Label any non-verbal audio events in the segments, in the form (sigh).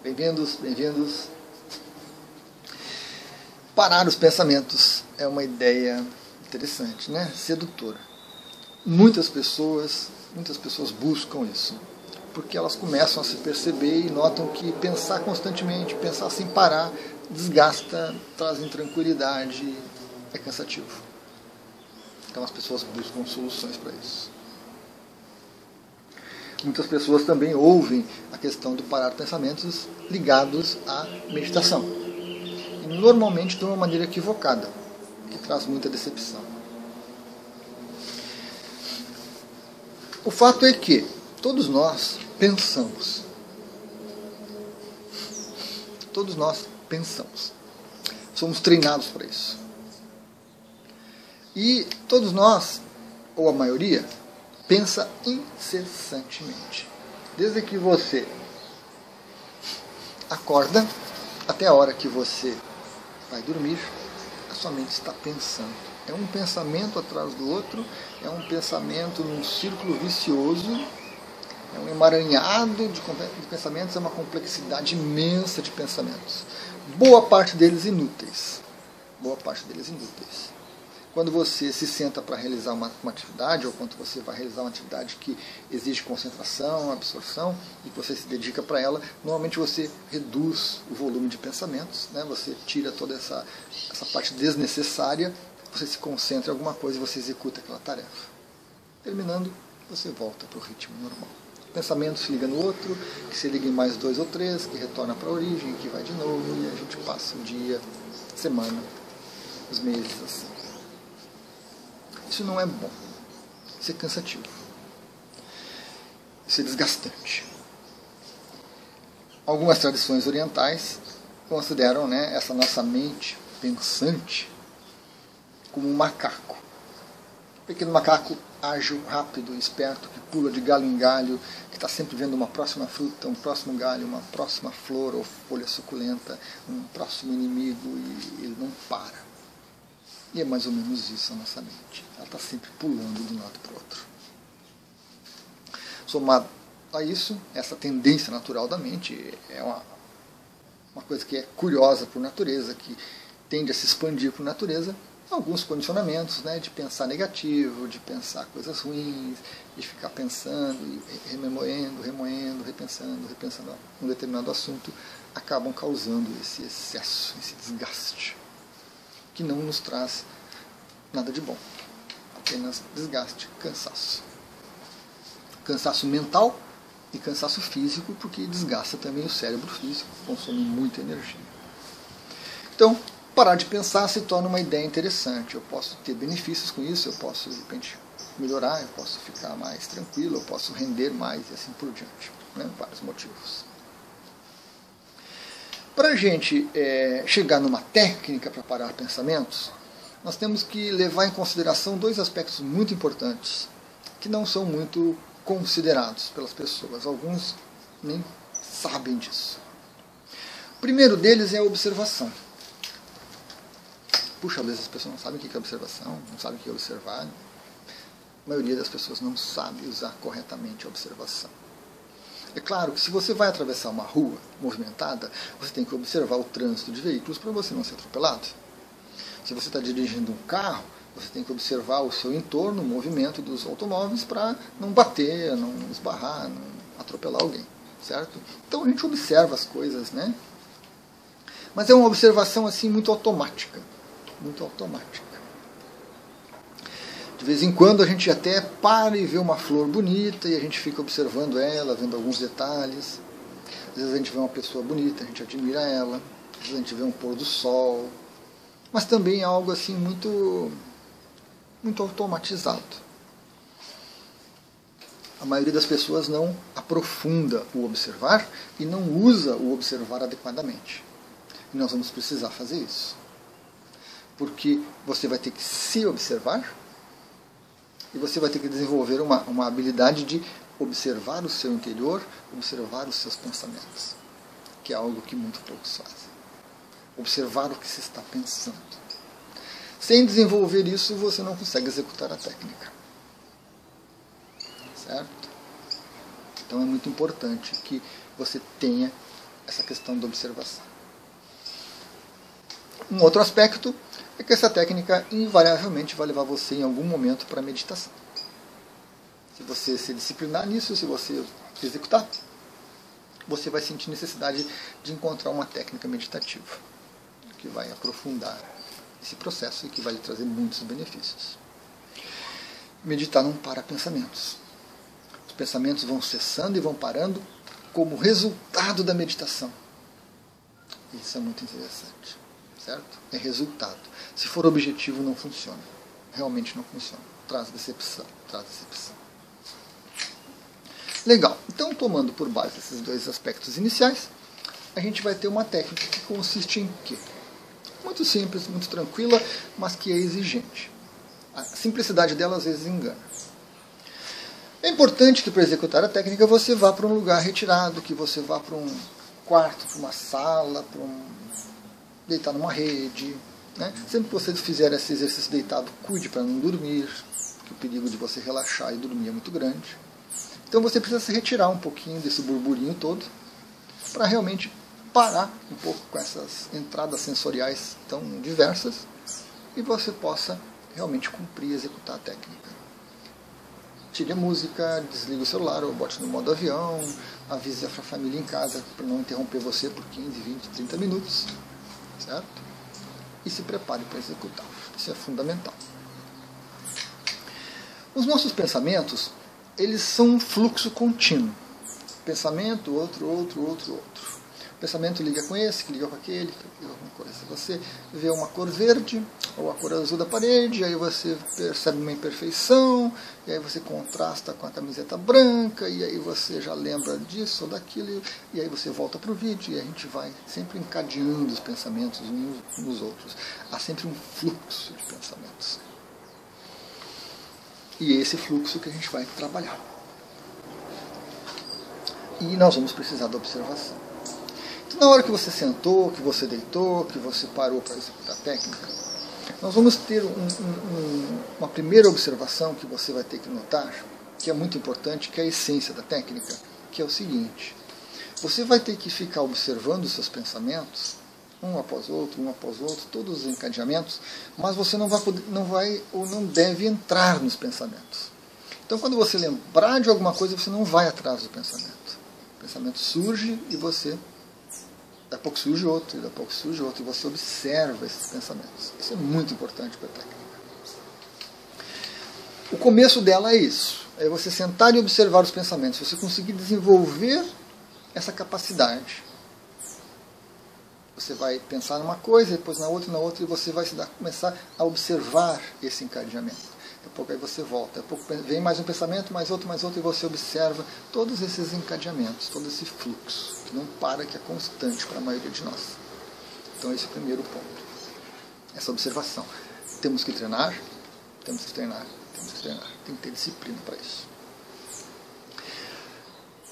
Bem-vindos, bem-vindos. Parar os pensamentos é uma ideia interessante, né? Sedutora. Muitas pessoas, muitas pessoas buscam isso, porque elas começam a se perceber e notam que pensar constantemente, pensar sem parar, desgasta, traz intranquilidade, é cansativo. Então as pessoas buscam soluções para isso. Muitas pessoas também ouvem a questão do parar pensamentos ligados à meditação. E normalmente de uma maneira equivocada, que traz muita decepção. O fato é que todos nós pensamos. Todos nós pensamos. Somos treinados para isso. E todos nós, ou a maioria, pensa incessantemente. Desde que você acorda até a hora que você vai dormir, a sua mente está pensando. É um pensamento atrás do outro, é um pensamento num círculo vicioso, é um emaranhado de pensamentos, é uma complexidade imensa de pensamentos. Boa parte deles inúteis. Boa parte deles inúteis quando você se senta para realizar uma, uma, atividade, ou quando você vai realizar uma atividade que exige concentração, absorção, e que você se dedica para ela, normalmente você reduz o volume de pensamentos, né? você tira toda essa, essa parte desnecessária, você se concentra em alguma coisa e você executa aquela tarefa. Terminando, você volta para o ritmo normal. Pensamento se liga no outro, que se liga em mais dois ou três, que retorna para a origem, que vai de novo, e a gente passa o dia, semana, os meses assim. Isso não é bom. Isso é cansativo. Isso é desgastante. Algumas tradições orientais consideram né, essa nossa mente pensante como um macaco. Um pequeno macaco ágil, rápido, esperto, que pula de galho em galho, que está sempre vendo uma próxima fruta, um próximo galho, uma próxima flor ou folha suculenta, um próximo inimigo e ele não para. E é mais ou menos isso a nossa mente. Ela está sempre pulando de um lado para o outro. Somado a isso, essa tendência natural da mente é uma, uma coisa que é curiosa por natureza, que tende a se expandir por natureza, alguns condicionamentos né, de pensar negativo, de pensar coisas ruins, de ficar pensando, remoendo, remoendo, repensando, repensando um determinado assunto, acabam causando esse excesso, esse desgaste que não nos traz nada de bom. Apenas desgaste, cansaço. Cansaço mental e cansaço físico, porque desgasta também o cérebro físico, consome muita energia. Então, parar de pensar se torna uma ideia interessante. Eu posso ter benefícios com isso, eu posso, de repente, melhorar, eu posso ficar mais tranquilo, eu posso render mais e assim por diante. Né? Vários motivos. Para a gente é, chegar numa técnica para parar pensamentos, nós temos que levar em consideração dois aspectos muito importantes, que não são muito considerados pelas pessoas. Alguns nem sabem disso. O primeiro deles é a observação. Puxa, às vezes as pessoas não sabem o que é observação, não sabem o que é observar. A maioria das pessoas não sabe usar corretamente a observação. É claro que se você vai atravessar uma rua movimentada, você tem que observar o trânsito de veículos para você não ser atropelado. Se você está dirigindo um carro, você tem que observar o seu entorno, o movimento dos automóveis para não bater, não esbarrar, não atropelar alguém, certo? Então a gente observa as coisas, né? Mas é uma observação assim muito automática, muito automática. De vez em quando a gente até para e vê uma flor bonita e a gente fica observando ela, vendo alguns detalhes. Às vezes a gente vê uma pessoa bonita, a gente admira ela. Às vezes a gente vê um pôr do sol. Mas também é algo assim muito, muito automatizado. A maioria das pessoas não aprofunda o observar e não usa o observar adequadamente. E nós vamos precisar fazer isso. Porque você vai ter que se observar e você vai ter que desenvolver uma, uma habilidade de observar o seu interior, observar os seus pensamentos, que é algo que muito poucos fazem. Observar o que se está pensando. Sem desenvolver isso, você não consegue executar a técnica. Certo? Então é muito importante que você tenha essa questão da observação. Um outro aspecto é que essa técnica invariavelmente vai levar você em algum momento para a meditação. Se você se disciplinar nisso, se você executar, você vai sentir necessidade de encontrar uma técnica meditativa que vai aprofundar esse processo e que vai lhe trazer muitos benefícios. Meditar não para pensamentos. Os pensamentos vão cessando e vão parando como resultado da meditação. Isso é muito interessante, certo? É resultado. Se for objetivo, não funciona. Realmente não funciona. Traz decepção, traz decepção. Legal. Então, tomando por base esses dois aspectos iniciais, a gente vai ter uma técnica que consiste em quê? Muito simples, muito tranquila, mas que é exigente. A simplicidade dela às vezes engana. É importante que para executar a técnica você vá para um lugar retirado, que você vá para um quarto, para uma sala, para um deitar numa rede. Né? Sempre que você fizer esse exercício deitado, cuide para não dormir, porque o perigo de você relaxar e dormir é muito grande. Então você precisa se retirar um pouquinho desse burburinho todo para realmente parar um pouco com essas entradas sensoriais tão diversas e você possa realmente cumprir e executar a técnica. Tire a música, desligue o celular ou bote no modo avião, avise a família em casa para não interromper você por 15, 20, 30 minutos, certo? E se prepare para executar. Isso é fundamental. Os nossos pensamentos, eles são um fluxo contínuo. Pensamento, outro, outro, outro, outro. Pensamento liga com esse, que liga com aquele, que liga com coisa. Você vê uma cor verde ou a cor azul da parede, aí você percebe uma imperfeição, e aí você contrasta com a camiseta branca, e aí você já lembra disso ou daquilo, e aí você volta para o vídeo, e a gente vai sempre encadeando os pensamentos uns nos outros. Há sempre um fluxo de pensamentos. E esse fluxo que a gente vai trabalhar. E nós vamos precisar da observação. Então, na hora que você sentou, que você deitou, que você parou para executar a técnica, nós vamos ter um, um, uma primeira observação que você vai ter que notar, que é muito importante, que é a essência da técnica, que é o seguinte: você vai ter que ficar observando os seus pensamentos um após outro, um após outro, todos os encadeamentos, mas você não vai, poder, não vai ou não deve entrar nos pensamentos. Então, quando você lembrar de alguma coisa, você não vai atrás do pensamento. O pensamento surge e você. Daqui a pouco surge outro, e daqui a pouco surge outro, e você observa esses pensamentos. Isso é muito importante para a técnica. O começo dela é isso: é você sentar e observar os pensamentos. Você conseguir desenvolver essa capacidade você vai pensar numa coisa, depois na outra, na outra, e você vai dar, começar a observar esse encadeamento. Daqui a pouco aí você volta, daqui a pouco vem mais um pensamento, mais outro, mais outro, e você observa todos esses encadeamentos, todo esse fluxo, que não para, que é constante para a maioria de nós. Então esse é o primeiro ponto. Essa observação. Temos que treinar, temos que treinar, temos que treinar. Tem que ter disciplina para isso.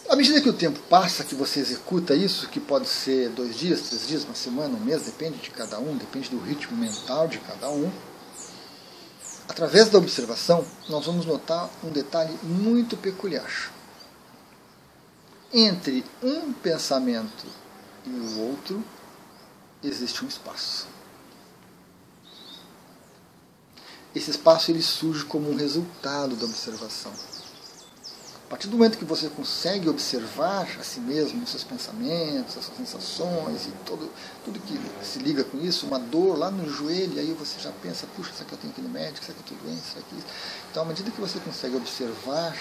À medida que o tempo passa, que você executa isso, que pode ser dois dias, três dias, uma semana, um mês, depende de cada um, depende do ritmo mental de cada um. Através da observação, nós vamos notar um detalhe muito peculiar. Entre um pensamento e o outro, existe um espaço. Esse espaço ele surge como um resultado da observação. A partir do momento que você consegue observar a si mesmo, os seus pensamentos, as suas sensações e todo, tudo que se liga com isso, uma dor lá no joelho, aí você já pensa, puxa, será que eu tenho que ir no médico, será que eu estou doente, será que isso? Então, à medida que você consegue observar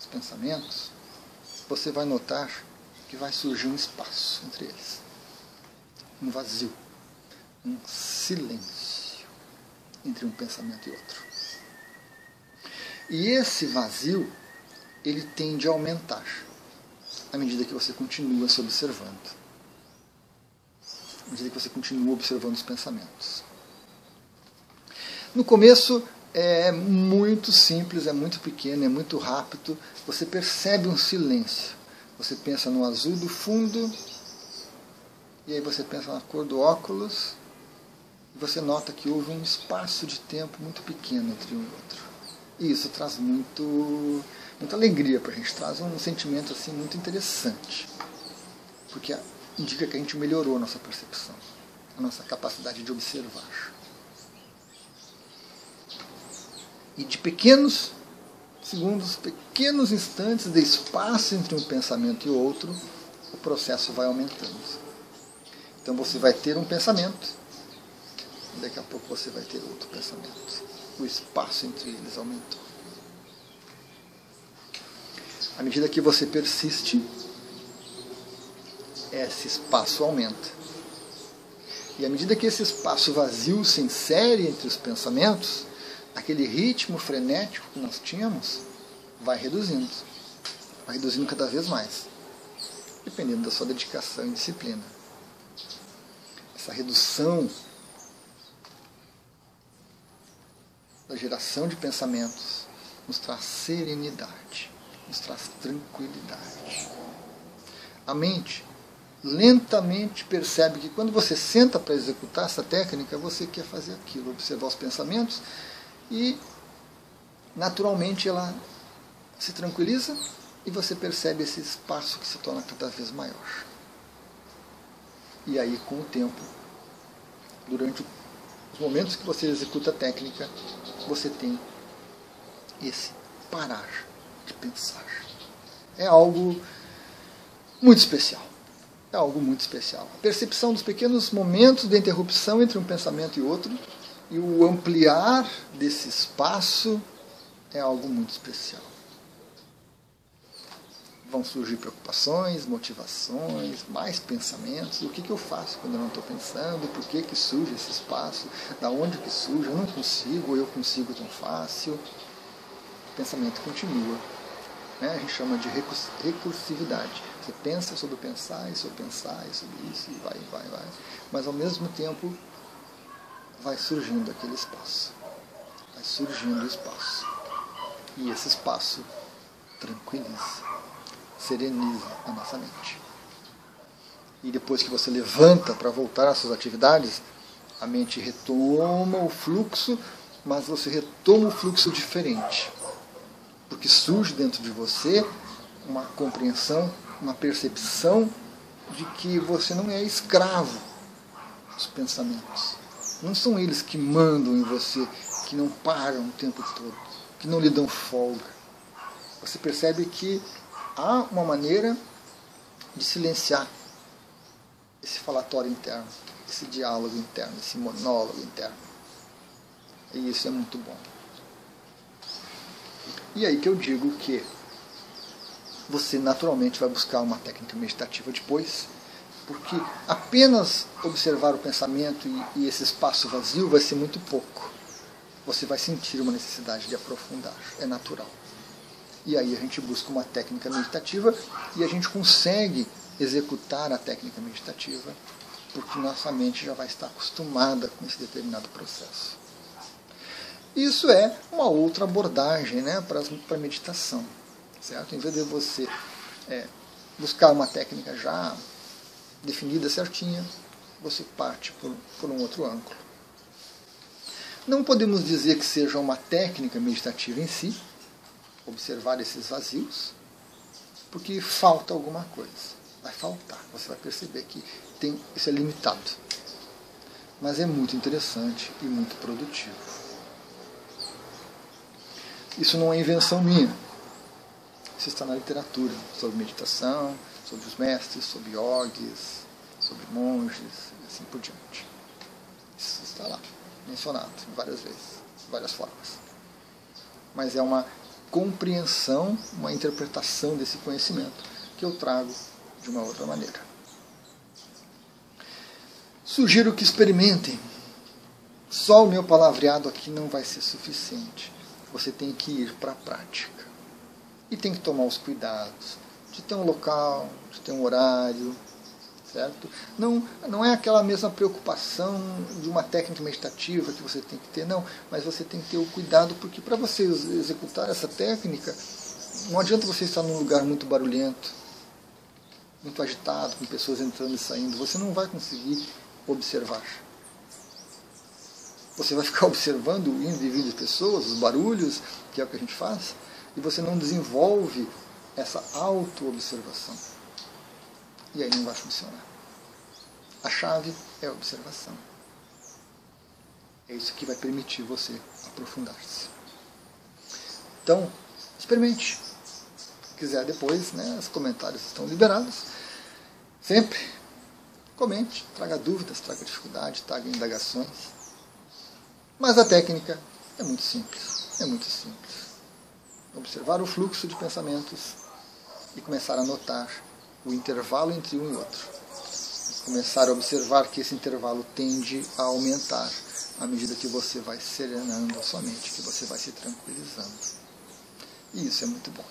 os pensamentos, você vai notar que vai surgir um espaço entre eles. Um vazio, um silêncio entre um pensamento e outro. E esse vazio, ele tende a aumentar à medida que você continua se observando. À medida que você continua observando os pensamentos. No começo é muito simples, é muito pequeno, é muito rápido. Você percebe um silêncio. Você pensa no azul do fundo, e aí você pensa na cor do óculos, e você nota que houve um espaço de tempo muito pequeno entre um e outro. Isso traz muito, muita alegria para a gente, traz um sentimento assim muito interessante. porque indica que a gente melhorou a nossa percepção, a nossa capacidade de observar. E de pequenos segundos, pequenos instantes de espaço entre um pensamento e outro, o processo vai aumentando. Então você vai ter um pensamento, daqui a pouco você vai ter outro pensamento. O espaço entre eles aumentou. À medida que você persiste, esse espaço aumenta. E à medida que esse espaço vazio se insere entre os pensamentos, aquele ritmo frenético que nós tínhamos vai reduzindo. Vai reduzindo cada vez mais, dependendo da sua dedicação e disciplina. Essa redução da geração de pensamentos nos traz serenidade, nos traz tranquilidade. A mente lentamente percebe que quando você senta para executar essa técnica, você quer fazer aquilo, observar os pensamentos e naturalmente ela se tranquiliza e você percebe esse espaço que se torna cada vez maior. E aí, com o tempo, durante os momentos que você executa a técnica, você tem esse parar de pensar. É algo muito especial. É algo muito especial. A percepção dos pequenos momentos de interrupção entre um pensamento e outro e o ampliar desse espaço é algo muito especial. Vão surgir preocupações, motivações, mais pensamentos. O que, que eu faço quando eu não estou pensando? Por que, que surge esse espaço? Da onde que surge? Eu não consigo, eu consigo tão fácil. O pensamento continua. Né? A gente chama de recursividade. Você pensa sobre pensar, e sobre pensar, e sobre isso, e vai, vai, vai. Mas ao mesmo tempo vai surgindo aquele espaço. Vai surgindo o espaço. E esse espaço tranquiliza, sereniza a nossa mente. E depois que você levanta para voltar às suas atividades, a mente retoma o fluxo, mas você retoma o fluxo diferente. Porque surge dentro de você uma compreensão, uma percepção de que você não é escravo dos pensamentos não são eles que mandam em você, que não param o tempo todo, que não lhe dão folga. Você percebe que há uma maneira de silenciar esse falatório interno, esse diálogo interno, esse monólogo interno. E isso é muito bom. E aí que eu digo que você naturalmente vai buscar uma técnica meditativa depois porque apenas observar o pensamento e, e esse espaço vazio vai ser muito pouco. Você vai sentir uma necessidade de aprofundar, é natural. E aí a gente busca uma técnica meditativa e a gente consegue executar a técnica meditativa porque nossa mente já vai estar acostumada com esse determinado processo. Isso é uma outra abordagem né, para a meditação. Certo? Em vez de você é, buscar uma técnica já definida certinha, você parte por, por um outro ângulo. Não podemos dizer que seja uma técnica meditativa em si, observar esses vazios, porque falta alguma coisa. Vai faltar, você vai perceber que tem, isso é limitado. Mas é muito interessante e muito produtivo. Isso não é invenção minha. Isso está na literatura sobre meditação, sobre os mestres, sobre yogis, sobre monges e assim por diante. Isso está lá, mencionado várias vezes, várias formas. Mas é uma compreensão, uma interpretação desse conhecimento que eu trago de uma outra maneira. Sugiro que experimentem. Só o meu palavreado aqui não vai ser suficiente. Você tem que ir para a prática. E tem que tomar os cuidados de ter um local, de ter um horário, certo? Não, não é aquela mesma preocupação de uma técnica meditativa que você tem que ter, não, mas você tem que ter o cuidado, porque para você executar essa técnica, não adianta você estar num lugar muito barulhento, muito agitado, com pessoas entrando e saindo, você não vai conseguir observar. Você vai ficar (laughs) observando o vindo de pessoas, os barulhos, que é o que a gente faz, e você não desenvolve essa auto-observação. E aí não vai funcionar. A chave é a observação. É isso que vai permitir você aprofundar-se. Então, experimente. Se quiser depois, né, os comentários estão liberados. Sempre comente, traga dúvidas, traga dificuldade, traga indagações. Mas a técnica é muito simples. É muito simples. Observar o fluxo de pensamentos e começar a notar o intervalo entre um e outro. Começar a observar que esse intervalo tende a aumentar à medida que você vai serenando a sua mente, que você vai se tranquilizando. E isso é muito bom,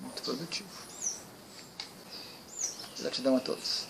muito produtivo. Gratidão a todos.